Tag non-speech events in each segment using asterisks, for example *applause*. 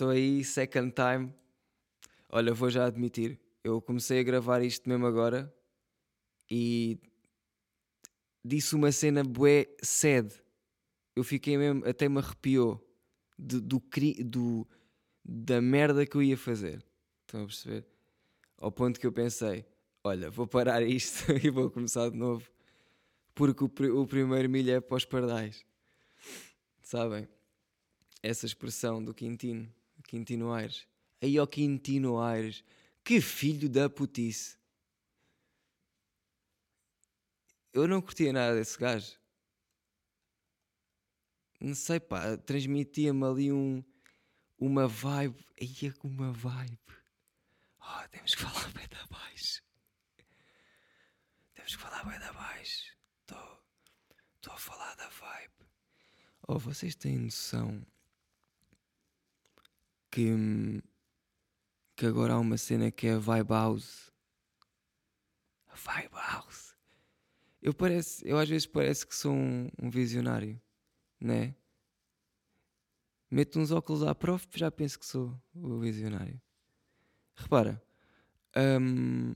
Estou aí, second time. Olha, vou já admitir. Eu comecei a gravar isto mesmo agora e disse uma cena bué sede. Eu fiquei mesmo, até me arrepiou de, do, do, da merda que eu ia fazer. Estão a perceber? Ao ponto que eu pensei: olha, vou parar isto *laughs* e vou começar de novo. Porque o, o primeiro milho é para os pardais. Sabem? Essa expressão do Quintino, Quintino Aires. Aí ao Quintino Aires, que filho da putice. Eu não curtia nada desse gajo. Não sei, pá, transmitia-me ali um, uma vibe. Ia com uma vibe. Oh, temos que falar bem da baixo. Temos que falar bem da baixo. Estou a falar da vibe. Oh, vocês têm noção que, que agora há uma cena que é a Vibe House. A Vibe House. Eu, parece, eu às vezes parece que sou um, um visionário, né? Meto uns óculos à prof já penso que sou o visionário. Repara, hum,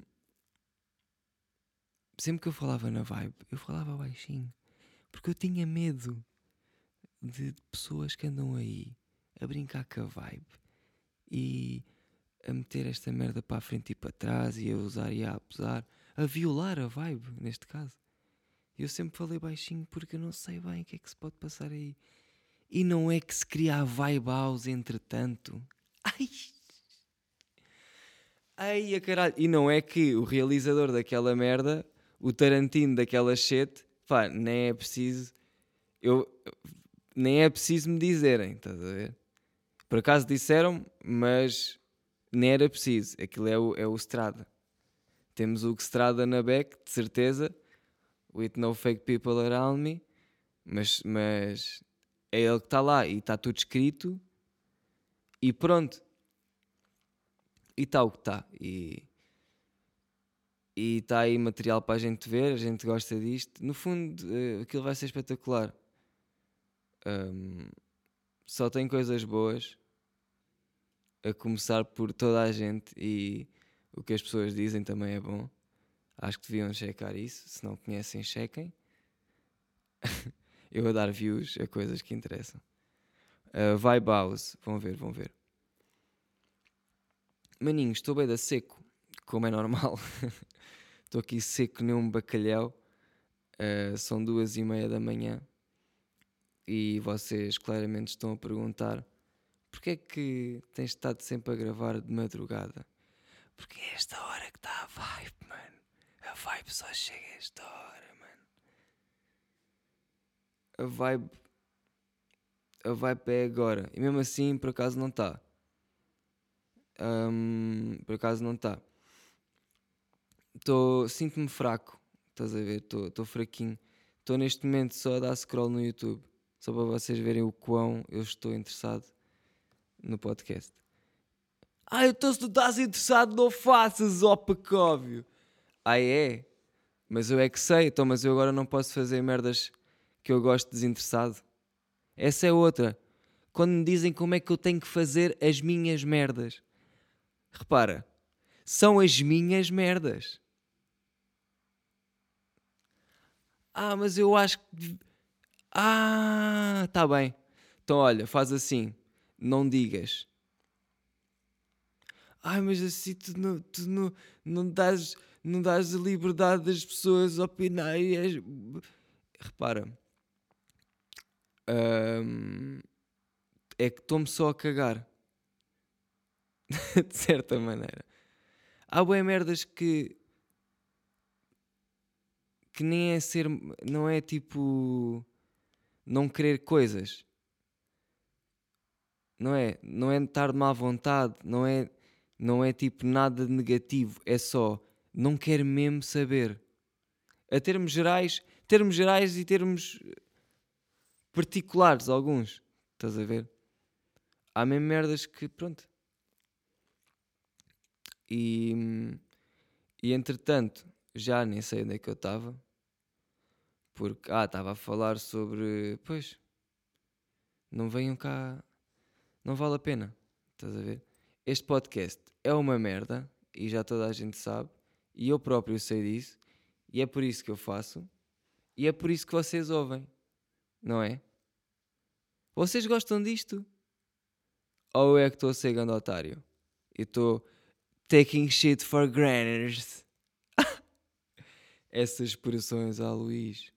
sempre que eu falava na vibe, eu falava baixinho. Porque eu tinha medo de pessoas que andam aí a brincar com a vibe e a meter esta merda para a frente e para trás e a usar e a abusar, a violar a vibe, neste caso. Eu sempre falei baixinho porque eu não sei bem o que é que se pode passar aí. E não é que se cria a vibe house entretanto. *laughs* Ai! Ai, a caralho. E não é que o realizador daquela merda, o Tarantino daquela shit, pá, nem é preciso. Eu, nem é preciso me dizerem, estás a ver? Por acaso disseram, mas nem era preciso. Aquilo é o, é o Strada. Temos o Strada na back, de certeza. With no fake people around me. Mas, mas é ele que está lá e está tudo escrito. E pronto. E está o que está. E está aí material para a gente ver, a gente gosta disto. No fundo, uh, aquilo vai ser espetacular. Um, só tem coisas boas, a começar por toda a gente, e o que as pessoas dizem também é bom. Acho que deviam checar isso. Se não conhecem, chequem. *laughs* Eu vou dar views a coisas que interessam. Uh, Vibe House, vão ver, vão ver. Maninho, estou bem da seco, como é normal. *laughs* Estou aqui seco nem um bacalhau. Uh, são duas e meia da manhã e vocês claramente estão a perguntar porque é que tens estado sempre a gravar de madrugada? Porque é esta hora que está a vibe, mano. A vibe só chega a esta hora, mano. A vibe. A vibe é agora. E mesmo assim, por acaso não está. Um, por acaso não está sinto-me fraco. Estás a ver? Estou fraquinho. Estou neste momento só a dar scroll no YouTube. Só para vocês verem o quão eu estou interessado podcast. Ah, então se tu estás interessado, não faças, ó Pacóvio. Ah, é? Mas eu é que sei, então, mas eu agora não posso fazer merdas que eu gosto desinteressado. Essa é outra. Quando me dizem como é que eu tenho que fazer as minhas merdas. Repara, são as minhas merdas. Ah, mas eu acho que. Ah, tá bem. Então olha, faz assim. Não digas. Ai, mas assim tu não, tu não, não, dás, não dás a liberdade das pessoas opinarem. És... Repara. Um, é que estou-me só a cagar. *laughs* de certa maneira. Há boas merdas que que nem é ser, não é tipo não querer coisas. Não é, não é estar de má vontade, não é, não é tipo nada negativo, é só não quero mesmo saber. A termos gerais, termos gerais e termos particulares alguns, estás a ver? Há mesmo merdas que pronto. E, e entretanto, já nem sei onde é que eu estava. Porque, ah, estava a falar sobre. Pois. Não venham cá. Não vale a pena. Estás a ver? Este podcast é uma merda e já toda a gente sabe, e eu próprio sei disso, e é por isso que eu faço, e é por isso que vocês ouvem, não é? Vocês gostam disto? Ou é que estou a ser grande otário? E estou taking shit for granted. *laughs* Essas expressões a Luís.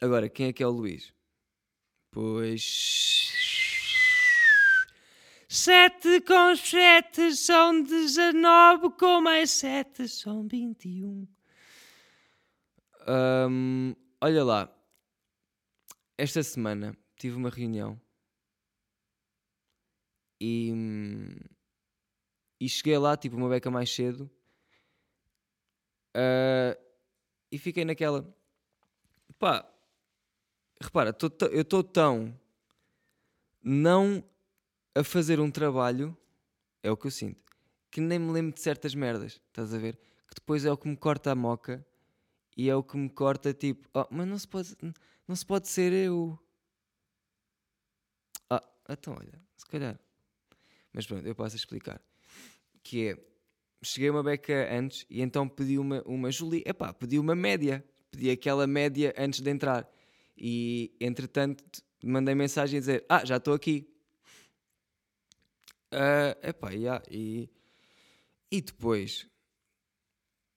Agora, quem é que é o Luís? Pois. Sete com sete são dezenove, com mais sete são vinte e um. Hum, olha lá, esta semana tive uma reunião. E, e cheguei lá, tipo, uma beca mais cedo. Uh, e fiquei naquela. Pá, repara, tô, eu estou tão não a fazer um trabalho, é o que eu sinto, que nem me lembro de certas merdas, estás a ver? Que depois é o que me corta a moca e é o que me corta tipo, oh, mas não se pode, não se pode ser eu. Ah, então olha, se calhar. Mas pronto, eu posso explicar. Que é, cheguei uma beca antes e então pedi uma, uma Julie, epá, pedi uma média, pedi aquela média antes de entrar. E entretanto mandei mensagem a dizer, ah, já estou aqui. Uh, epá, yeah, e, e depois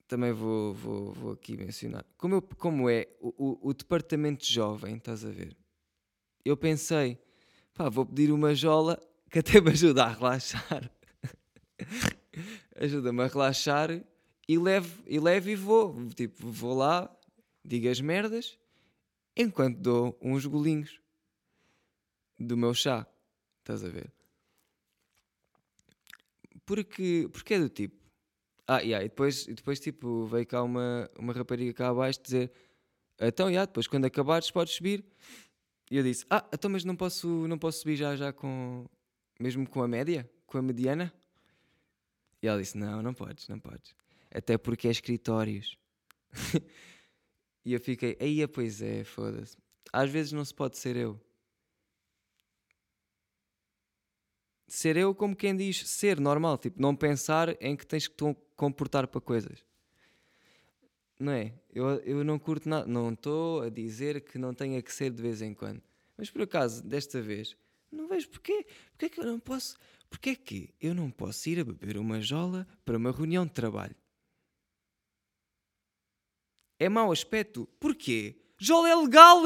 também vou, vou, vou aqui mencionar como, eu, como é o, o, o, departamento jovem, estás a ver? Eu pensei, pá, vou pedir uma jola que até me ajuda a relaxar. *laughs* Ajuda-me a relaxar e levo, e levo e vou. Tipo, vou lá, digo as merdas, enquanto dou uns golinhos do meu chá. Estás a ver? Porque, porque é do tipo. Ah, yeah, e depois, e depois tipo, veio cá uma, uma rapariga cá abaixo dizer: Então, yeah, depois quando acabares podes subir. E eu disse: Ah, então, mas não posso, não posso subir já, já com. Mesmo com a média? Com a mediana? E ela disse: Não, não podes, não podes. Até porque é escritórios. *laughs* e eu fiquei: Aí, pois é, foda-se. Às vezes não se pode ser eu. Ser eu como quem diz ser normal, tipo, não pensar em que tens que te comportar para coisas. Não é? Eu, eu não curto nada, não estou a dizer que não tenha que ser de vez em quando. Mas por acaso, desta vez, não vejo porquê. Porquê que eu não posso. Porquê que eu não posso ir a beber uma jola para uma reunião de trabalho? É mau aspecto. Porquê? Jola é legal!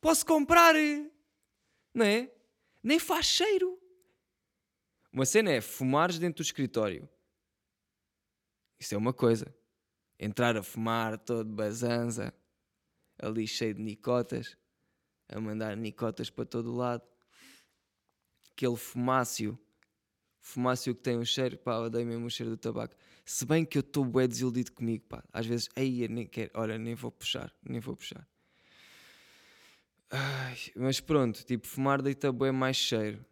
Posso comprar! Não é? Nem faz cheiro! Uma cena é fumares dentro do escritório. Isso é uma coisa. Entrar a fumar todo bazanza, ali cheio de nicotas, a mandar nicotas para todo lado. Aquele fumácio, fumácio que tem um cheiro, pá, odeio mesmo o cheiro do tabaco. Se bem que eu estou bem desiludido comigo, pá. Às vezes, aí nem quero, olha, nem vou puxar, nem vou puxar. Ai, mas pronto, tipo, fumar deita bem mais cheiro.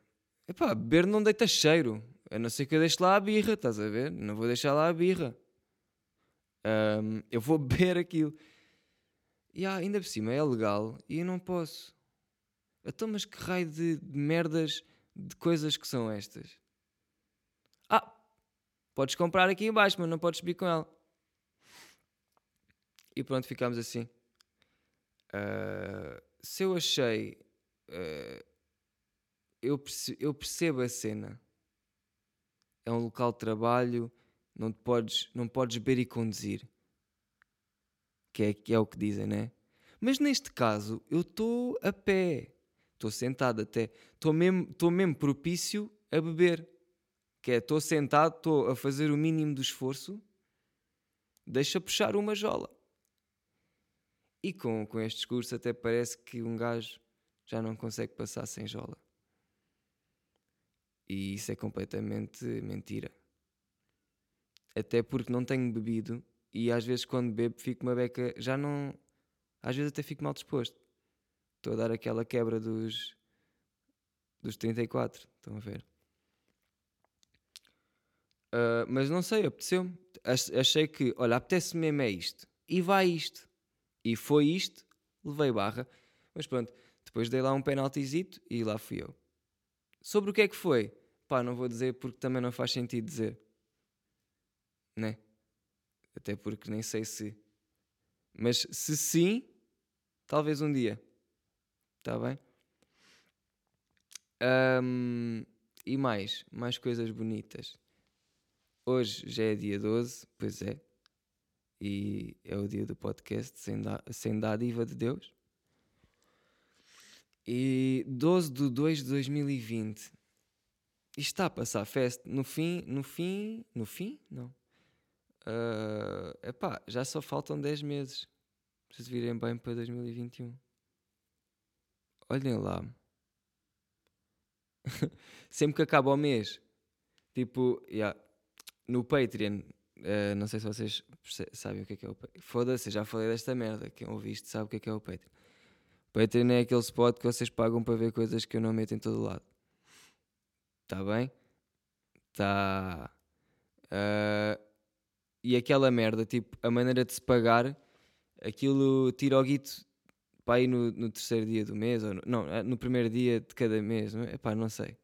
Epá, beber não deita cheiro. A não ser que eu deixe lá a birra, estás a ver? Não vou deixar lá a birra. Um, eu vou *laughs* beber aquilo. E ah, ainda por cima é legal e eu não posso. Então, mas que raio de, de merdas de coisas que são estas? Ah, podes comprar aqui embaixo, mas não podes subir com ela. E pronto, ficámos assim. Uh, se eu achei uh, eu percebo, eu percebo a cena. É um local de trabalho, não, te podes, não podes beber e conduzir. Que é, que é o que dizem, né? Mas neste caso, eu estou a pé. Estou sentado até. Estou mesmo, mesmo propício a beber. Que é, estou sentado, estou a fazer o mínimo do esforço. Deixa puxar uma jola. E com, com este discurso até parece que um gajo já não consegue passar sem jola. E isso é completamente mentira. Até porque não tenho bebido e às vezes quando bebo fico uma beca, já não. Às vezes até fico mal disposto. Estou a dar aquela quebra dos. dos 34, estão a ver? Uh, mas não sei, apeteceu-me. Achei que, olha, apetece-me mesmo é isto. E vai isto. E foi isto, levei barra. Mas pronto, depois dei lá um penaltizito e lá fui eu Sobre o que é que foi? Pá, não vou dizer porque também não faz sentido dizer. Né? Até porque nem sei se. Mas se sim, talvez um dia. Está bem? Um, e mais, mais coisas bonitas. Hoje já é dia 12, pois é. E é o dia do podcast sem, da, sem dádiva de Deus. E 12 de 2 de 2020. Isto está a passar festa. No fim, no fim, no fim? Não. Uh, epá, já só faltam 10 meses. Para se virem bem para 2021. Olhem lá. *laughs* Sempre que acaba o mês, tipo, yeah, no Patreon, uh, não sei se vocês sabem o que é, que é o Patreon. Foda-se, já falei desta merda. Quem ouviste sabe o que é, que é o Patreon. Patreon é aquele spot que vocês pagam para ver coisas que eu não meto em todo lado. Está bem? Está. Uh, e aquela merda, tipo, a maneira de se pagar, aquilo tira o guito para ir no, no, terceiro dia do mês, ou no, não, é no primeiro dia de cada mês, não é? Epá, não sei.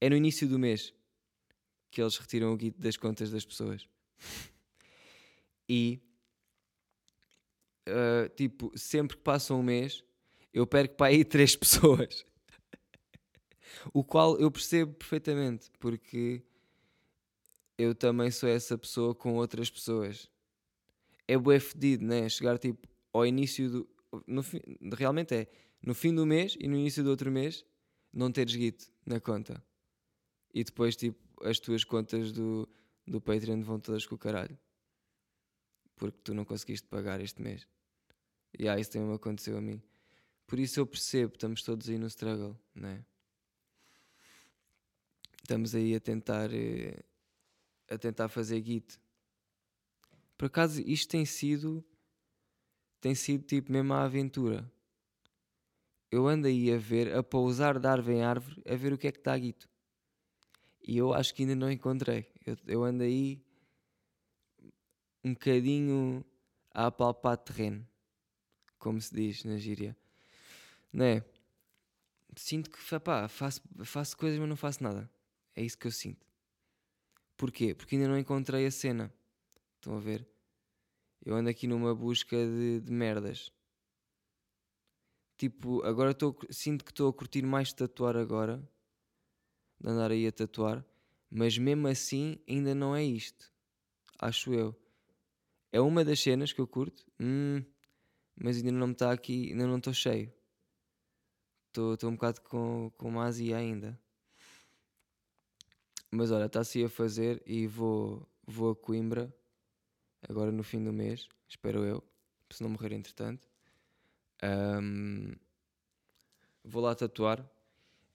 É no início do mês que eles retiram o guito das contas das pessoas. *laughs* e, uh, tipo, sempre que passa um mês, eu perco para aí *laughs* três pessoas. o qual eu percebo perfeitamente, porque eu também sou essa pessoa com outras pessoas. É bué fedido, né? Chegar tipo ao início do no fim, realmente é no fim do mês e no início do outro mês não teres guito na conta. E depois, tipo, as tuas contas do, do Patreon vão todas com o caralho. Porque tu não conseguiste pagar este mês. E ah, isso também me aconteceu a mim. Por isso eu percebo, estamos todos aí no struggle, né? Estamos aí a tentar eh, a tentar fazer guito. Por acaso isto tem sido tem sido tipo mesmo a aventura. Eu ando aí a ver, a pousar de árvore em árvore, a ver o que é que está guito. E eu acho que ainda não encontrei. Eu, eu ando aí um bocadinho a apalpar terreno, como se diz na gíria. Não é? Sinto que faço, faço coisas, mas não faço nada. É isso que eu sinto. Porquê? Porque ainda não encontrei a cena. Estão a ver? eu ando aqui numa busca de, de merdas. Tipo, agora tô, sinto que estou a curtir mais tatuar agora, de andar aí a tatuar, mas mesmo assim ainda não é isto. Acho eu. É uma das cenas que eu curto, hum, mas ainda não está aqui, ainda não estou cheio. Estou um bocado com, com uma azia ainda. Mas olha, está-se a fazer e vou, vou a Coimbra agora no fim do mês, espero eu, se não morrer entretanto. Um, vou lá tatuar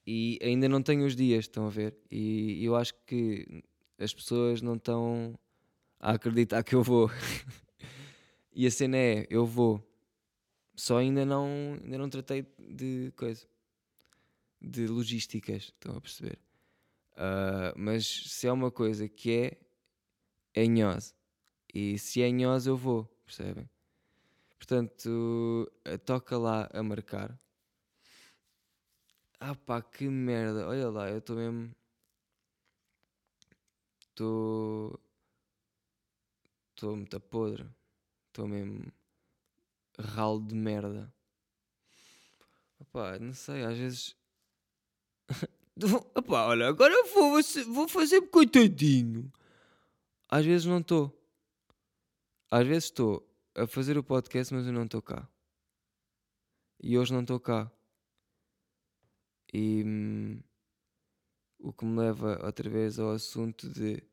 e ainda não tenho os dias, estão a ver? E eu acho que as pessoas não estão a acreditar que eu vou. *laughs* e a cena é, eu vou. Só ainda não, ainda não tratei de coisa. De logísticas, estão a perceber? Uh, mas se é uma coisa que é, é nhosa. E se é nhosa, eu vou, percebem? Portanto, eh, toca lá a marcar. Ah pá, que merda. Olha lá, eu estou mesmo. Estou. Estou muito podre. Estou mesmo. Ralo de merda. Opá, não sei, às vezes. *laughs* Opá, olha, agora eu vou, vou fazer-me coitadinho. Às vezes não estou. Às vezes estou a fazer o podcast, mas eu não estou cá. E hoje não estou cá. E hum, o que me leva outra vez ao assunto de,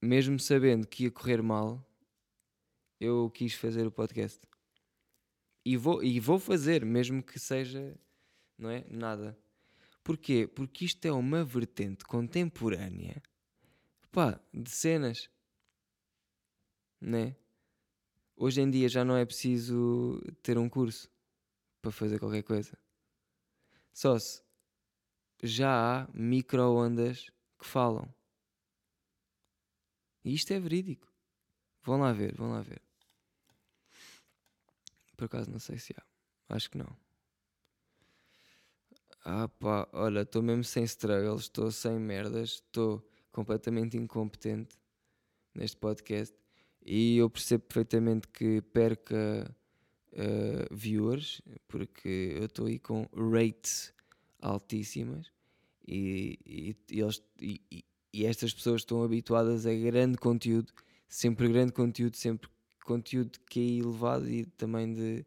mesmo sabendo que ia correr mal, eu quis fazer o podcast. E vou, e vou fazer, mesmo que seja, não é? Nada. Porquê? Porque isto é uma vertente contemporânea, pá, de cenas né? Hoje em dia já não é preciso ter um curso para fazer qualquer coisa. Só se já há micro-ondas que falam. E isto é verídico. Vão lá ver, vão lá ver. Por acaso não sei se há. Acho que não. Ah pá, olha, estou mesmo sem struggles, estou sem merdas, estou completamente incompetente neste podcast e eu percebo perfeitamente que perca uh, viewers porque eu estou aí com rates altíssimas e, e, e eles, e, e estas pessoas estão habituadas a grande conteúdo, sempre grande conteúdo, sempre conteúdo que é elevado e também de,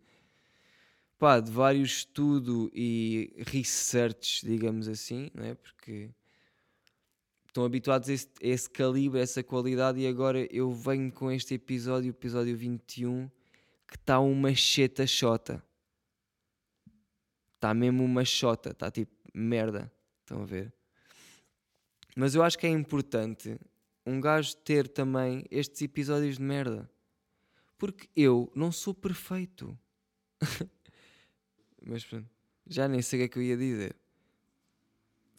pá, de vários estudo e research, digamos assim, não é? porque estão habituados a esse, a esse calibre, a essa qualidade, e agora eu venho com este episódio, episódio 21, que está uma cheta chota. Está mesmo uma chota, está tipo merda. Estão a ver? Mas eu acho que é importante um gajo ter também estes episódios de merda. Porque eu não sou perfeito. *laughs* Mas pronto, já nem sei o que é que eu ia dizer.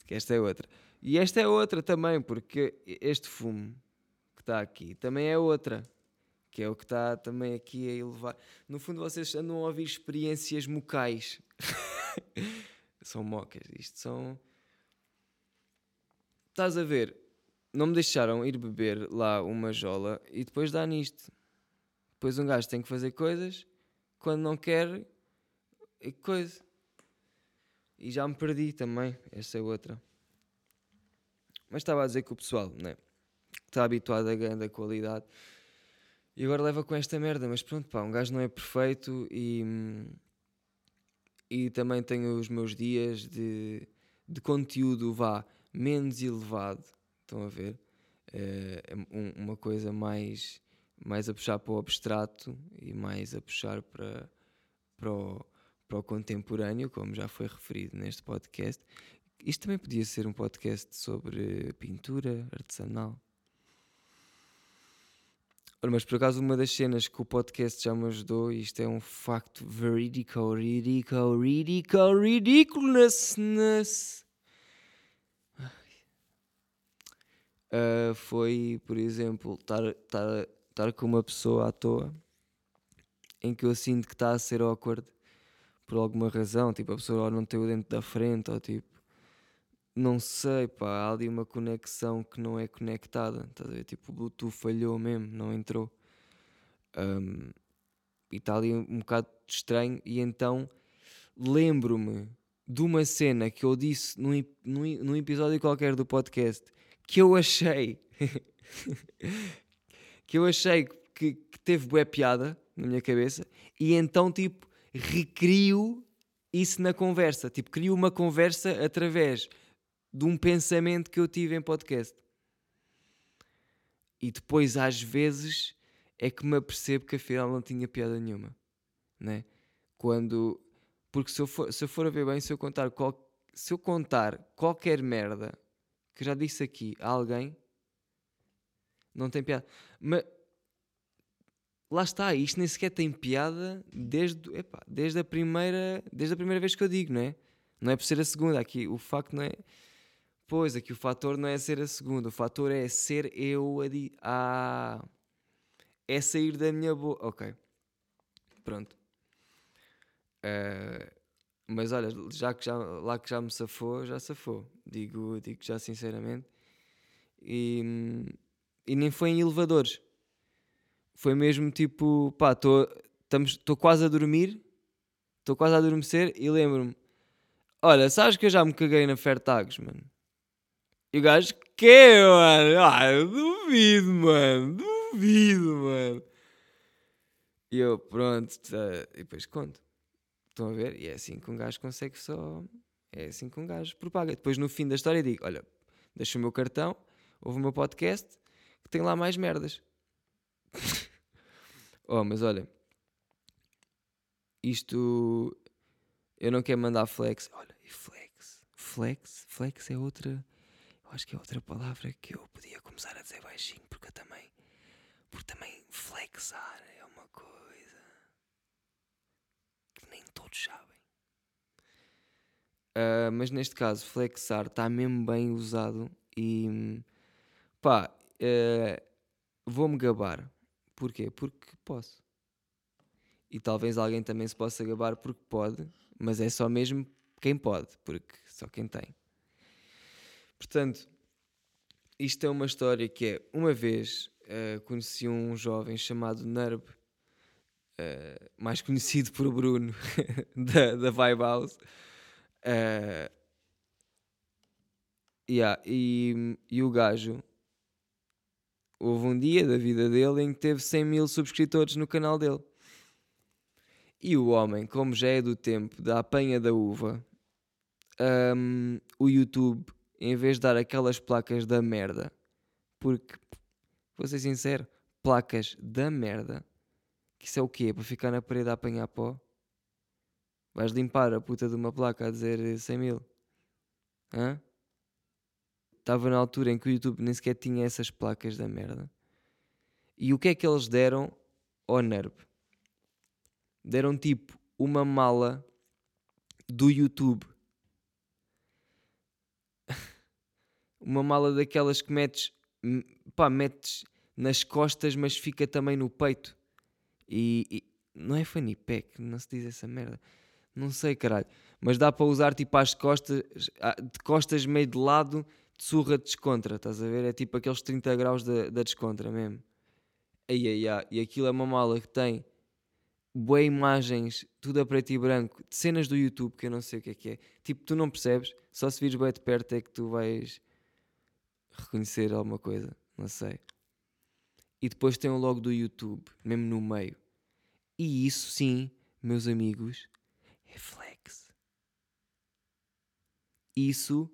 Que esta é outra. E esta é outra também, porque este fumo que está aqui também é outra. Que é o que está também aqui a elevar. No fundo, vocês andam a ouvir experiências mocais. *laughs* são mocas. Isto são Estás a ver? Não me deixaram ir beber lá uma jola e depois dá nisto. Depois um gajo tem que fazer coisas quando não quer e coisa. E já me perdi também. Essa é outra. Mas estava a dizer que o pessoal, né? Está habituado a grande qualidade. E agora leva com esta merda. Mas pronto, pá, um gajo não é perfeito e. E também tenho os meus dias de, de conteúdo, vá menos elevado, estão a ver? Eh, é uma coisa mais, mais a puxar para o abstrato e mais a puxar para, para, o, para o contemporâneo, como já foi referido neste podcast. Isto também podia ser um podcast sobre pintura artesanal. Ora, mas por acaso uma das cenas que o podcast já me ajudou, e isto é um facto verídico, ridículo, ridículo, ridiculousness uh, foi, por exemplo, estar com uma pessoa à toa em que eu sinto que está a ser awkward por alguma razão, tipo a pessoa não tem o dente da frente, ou tipo, não sei, pá, há ali uma conexão que não é conectada, estás a ver? Tipo, o Bluetooth falhou mesmo, não entrou. Um, e está ali um bocado estranho, e então lembro-me de uma cena que eu disse num, num, num episódio qualquer do podcast que eu achei *laughs* que eu achei que, que teve boa piada na minha cabeça e então tipo recrio isso na conversa, tipo crio uma conversa através de um pensamento que eu tive em podcast. E depois às vezes é que me apercebo que afinal não tinha piada nenhuma, né? Quando porque se eu for, se eu for a ver bem, se eu contar qual, se eu contar qualquer merda que já disse aqui a alguém, não tem piada. Mas lá está, isto nem sequer tem piada desde, epá, desde, a primeira, desde a primeira vez que eu digo, não é? Não é por ser a segunda, aqui o facto não é. Pois, aqui o fator não é ser a segunda, o fator é ser eu a di... É sair da minha boca. Ok, pronto. Uh, mas olha, já que já, lá que já me safou, já safou. Digo, digo já sinceramente. E, e nem foi em elevadores. Foi mesmo tipo, pá, estou quase a dormir, estou quase a adormecer e lembro-me: olha, sabes que eu já me caguei na Fertagos, mano? E o gajo, que, mano? Ah, eu duvido, mano, duvido, mano. E eu, pronto, tá, e depois conto. Estão a ver? E é assim que um gajo consegue só. É assim que um gajo propaga. Depois no fim da história digo: olha, deixa o meu cartão, ouve o meu podcast, que tem lá mais merdas. *laughs* oh, mas olha, isto. Eu não quero mandar flex. Olha, e flex? Flex? Flex é outra. Eu acho que é outra palavra que eu podia começar a dizer baixinho, porque eu também. Porque também flexar é uma coisa todos sabem. Uh, mas neste caso, flexar está mesmo bem usado e pá, uh, vou-me gabar. Porquê? Porque posso. E talvez alguém também se possa gabar porque pode, mas é só mesmo quem pode, porque só quem tem. Portanto, isto é uma história que é, uma vez uh, conheci um jovem chamado Nerb, uh, mais conhecido por Bruno, *laughs* da, da Vibe House. Uh, yeah, e, e o gajo houve um dia da vida dele em que teve 100 mil subscritores no canal dele. E o homem, como já é do tempo da apanha da uva, um, o YouTube, em vez de dar aquelas placas da merda, porque, vou ser sincero, placas da merda, que isso é o quê? Para ficar na parede a apanhar pó? Vais limpar a puta de uma placa a dizer 100 mil? Hã? Estava na altura em que o YouTube nem sequer tinha essas placas da merda. E o que é que eles deram ao NERB? deram tipo uma mala do YouTube. *laughs* uma mala daquelas que metes, pá, metes nas costas, mas fica também no peito. E, e não é funny pack, não se diz essa merda. Não sei, caralho. Mas dá para usar tipo às costas, de costas meio de lado, de surra de descontra, estás a ver? É tipo aqueles 30 graus da, da descontra mesmo. Ai, ai, ai. E aquilo é uma mala que tem boas imagens, tudo a preto e branco, de cenas do YouTube que eu não sei o que é que é. Tipo, tu não percebes, só se vires bem de perto é que tu vais reconhecer alguma coisa, não sei. E depois tem o logo do YouTube, mesmo no meio. E isso sim, meus amigos, é flex. Isso.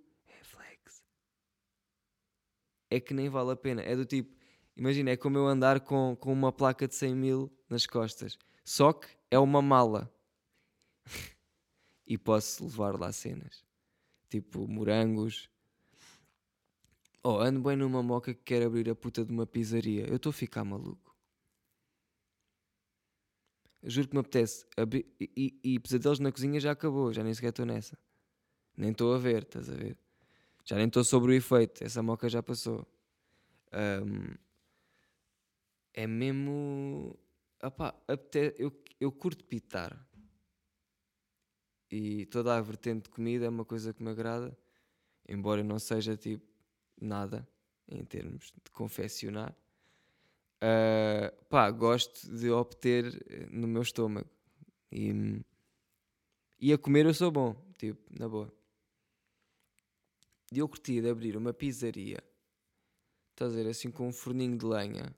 É que nem vale a pena. É do tipo, imagina, é como eu andar com, com uma placa de 100 mil nas costas só que é uma mala. *laughs* e posso levar lá cenas. Tipo morangos. Oh, ando bem numa moca que quer abrir a puta de uma pizzaria. Eu estou a ficar maluco. Juro que me apetece. E, e, e pesadelos na cozinha já acabou. Já nem sequer estou nessa. Nem estou a ver, estás a ver? Já nem estou sobre o efeito. Essa moca já passou. Um, é mesmo opá, até, eu, eu curto pitar. E toda a vertente de comida é uma coisa que me agrada, embora não seja tipo nada em termos de confeccionar. Uh, pá, gosto de obter eh, no meu estômago. E, e a comer eu sou bom, tipo, na boa. E eu curti de abrir uma pizzaria, estás a ver, assim com um forninho de lenha,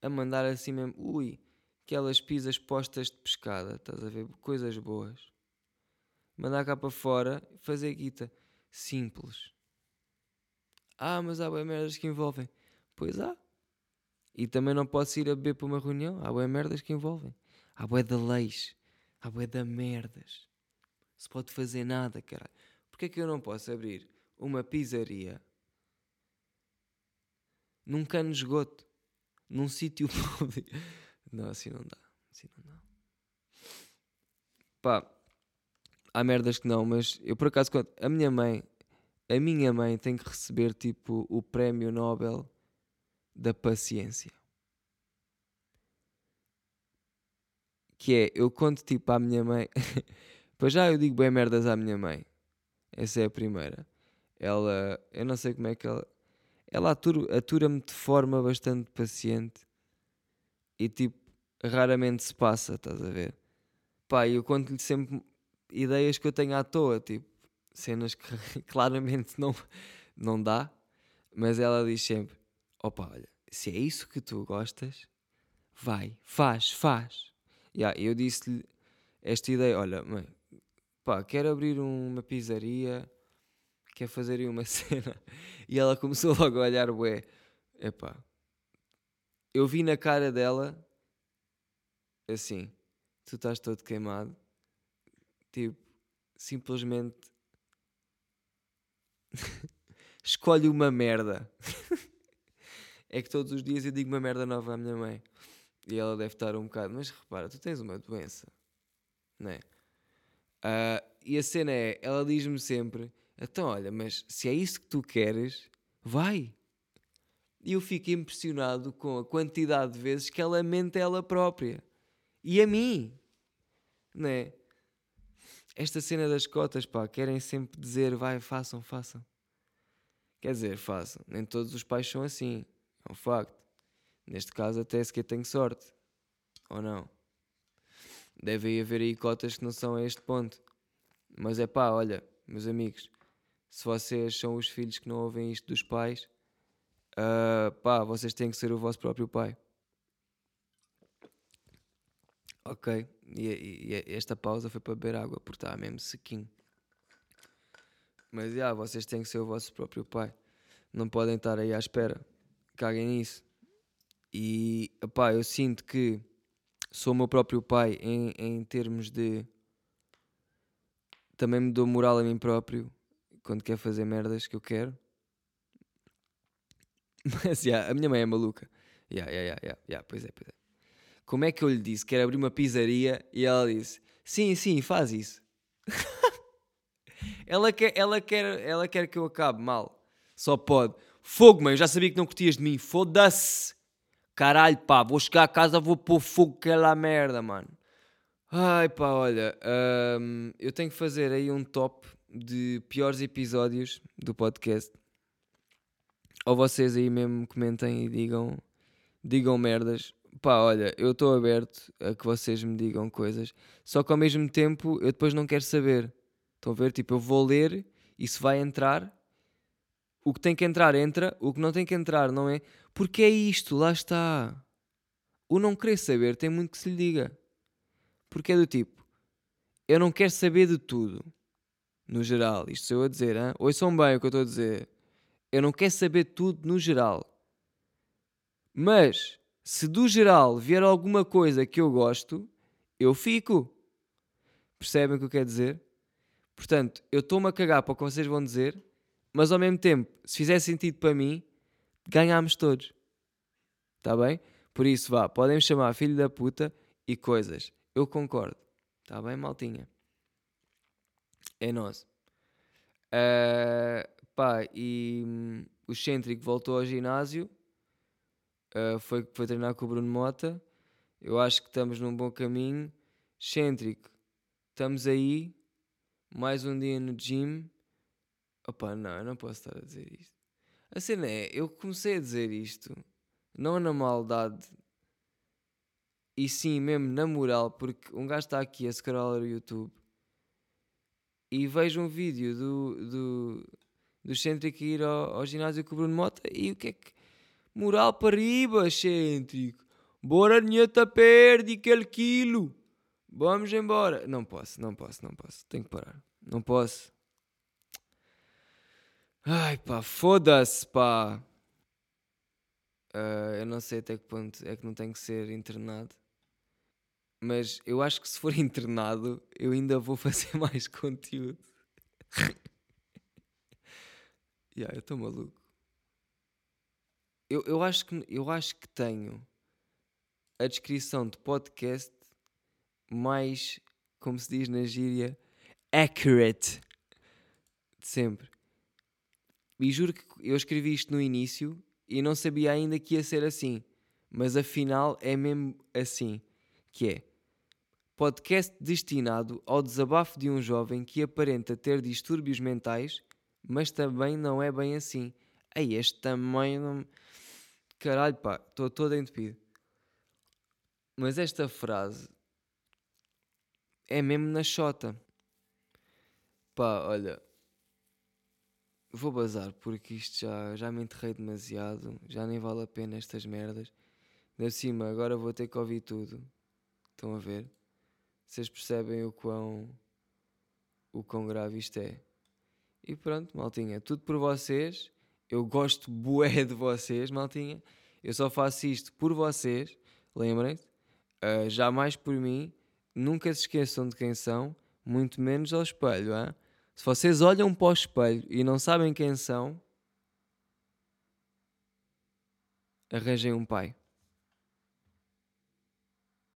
a mandar assim mesmo, ui, aquelas pizzas postas de pescada, estás a ver? Coisas boas. Mandar cá para fora, fazer guita. Simples. Ah, mas há bem merdas que envolvem. Pois há. E também não posso ir a beber para uma reunião. Há bem merdas que envolvem. Há bué de leis. Há bué de merdas. Se pode fazer nada, caralho. Porquê é que eu não posso abrir uma pizzaria num cano de esgoto? Num sítio *laughs* público? Não, assim não dá. Assim não dá. Pá, há merdas que não, mas eu por acaso, a minha mãe, a minha mãe tem que receber tipo o prémio Nobel da paciência. Que é, eu conto tipo à minha mãe, *laughs* pois já eu digo bem merdas à minha mãe. Essa é a primeira. Ela, eu não sei como é que ela, ela atura-me atura de forma bastante paciente e tipo, raramente se passa, estás a ver? Pá, eu conto-lhe sempre ideias que eu tenho à toa, tipo, cenas que *laughs* claramente não, não dá, mas ela diz sempre: opa, olha, se é isso que tu gostas, vai, faz, faz. Yeah, eu disse-lhe esta ideia: olha, mãe, pá, quero abrir uma pizzaria, quer fazer aí uma *laughs* cena. E ela começou logo a olhar, ué, epá, eu vi na cara dela assim, tu estás todo queimado, tipo, simplesmente *laughs* escolhe uma merda. *laughs* é que todos os dias eu digo uma merda nova à minha mãe e ela deve estar um bocado, mas repara, tu tens uma doença, não é? Uh, e a cena é, ela diz-me sempre: então olha, mas se é isso que tu queres, vai. E eu fico impressionado com a quantidade de vezes que ela mente ela própria. E a mim. Né? esta cena das cotas, pá, querem sempre dizer, vai, façam, façam. Quer dizer, façam. Nem todos os pais são assim. É um facto. Neste caso, até sequer tenho sorte. Ou não? Deve haver aí cotas que não são a este ponto. Mas é pá, olha, meus amigos, se vocês são os filhos que não ouvem isto dos pais, uh, pá, vocês têm que ser o vosso próprio pai. Ok, e, e, e esta pausa foi para beber água, porque estava mesmo sequinho. Mas yeah, vocês têm que ser o vosso próprio pai. Não podem estar aí à espera. Caguem nisso. E, pá, eu sinto que sou o meu próprio pai em, em termos de. Também me dou moral a mim próprio quando quer fazer merdas que eu quero. *laughs* Mas, yeah, a minha mãe é maluca. Yeah, yeah, yeah, yeah, pois é, pois é. Como é que eu lhe disse? Quero abrir uma pizzaria e ela disse: Sim, sim, faz isso. *laughs* ela, quer, ela, quer, ela quer que eu acabe mal. Só pode. Fogo, mãe, eu já sabia que não curtias de mim. Foda-se. Caralho, pá, vou chegar a casa, vou pôr fogo aquela merda, mano. Ai, pá, olha, hum, eu tenho que fazer aí um top de piores episódios do podcast. Ou vocês aí mesmo comentem e digam, digam merdas. Pá, olha, eu estou aberto a que vocês me digam coisas, só que ao mesmo tempo eu depois não quero saber. Estão a ver? Tipo, eu vou ler e se vai entrar, o que tem que entrar, entra, o que não tem que entrar, não é? Porque é isto, lá está. O não querer saber tem muito que se lhe diga. Porque é do tipo, eu não quero saber de tudo no geral. Isto sou eu a dizer, hein? ouçam bem o que eu estou a dizer. Eu não quero saber tudo no geral. Mas, se do geral vier alguma coisa que eu gosto, eu fico. Percebem o que eu quero dizer? Portanto, eu estou-me a cagar para o que vocês vão dizer, mas ao mesmo tempo, se fizer sentido para mim, ganhámos todos. Está bem? Por isso, vá, podem me chamar filho da puta e coisas. Eu concordo. Está bem, maltinha? É nosso. Uh, pá, e um, o Cêntrico voltou ao ginásio, uh, foi, foi treinar com o Bruno Mota. Eu acho que estamos num bom caminho. Cêntrico, estamos aí. Mais um dia no gym. Opa, não, eu não posso estar a dizer isto. A cena é, eu comecei a dizer isto, não na maldade, e sim mesmo na moral, porque um gajo está aqui a scrollar o YouTube e vejo um vídeo do, do, do Cêntrico ir ao, ao, ginásio com o Bruno Mota e o que é que. Moral para riba, Cêntrico. Bora, ninheta, perde aquele quilo. Vamos embora. Não posso, não posso, não posso. Tenho que parar. Não posso. Ai pá, foda-se, pá. Uh, eu não sei até que ponto é que não tenho que ser internado. Mas eu acho que se for *laughs* internado, eu ainda vou fazer *laughs* mais conteúdo. yeah, eu estou maluco. Eu, eu, acho que, eu acho que tenho a descrição de podcast mais, como se diz na gíria, accurate de sempre. E juro que eu escrevi isto no início e não sabia ainda que ia ser assim. Mas afinal é mesmo assim. Que é podcast destinado ao desabafo de um jovem que aparenta ter distúrbios mentais, mas também não é bem assim. Ei, este também não. Caralho, pá, estou todo entupido. Mas esta frase é mesmo na chota. Pá, olha. Vou bazar porque isto já, já me enterrei demasiado. Já nem vale a pena estas merdas. De cima, agora vou ter que ouvir tudo. Estão a ver? vocês percebem o quão, o quão grave isto é. E pronto, maltinha, tudo por vocês. Eu gosto bué de vocês, maltinha. Eu só faço isto por vocês, lembrem-se. Uh, jamais por mim. Nunca se esqueçam de quem são, muito menos ao espelho. Hein? Se vocês olham para o espelho e não sabem quem são, arranjem um pai.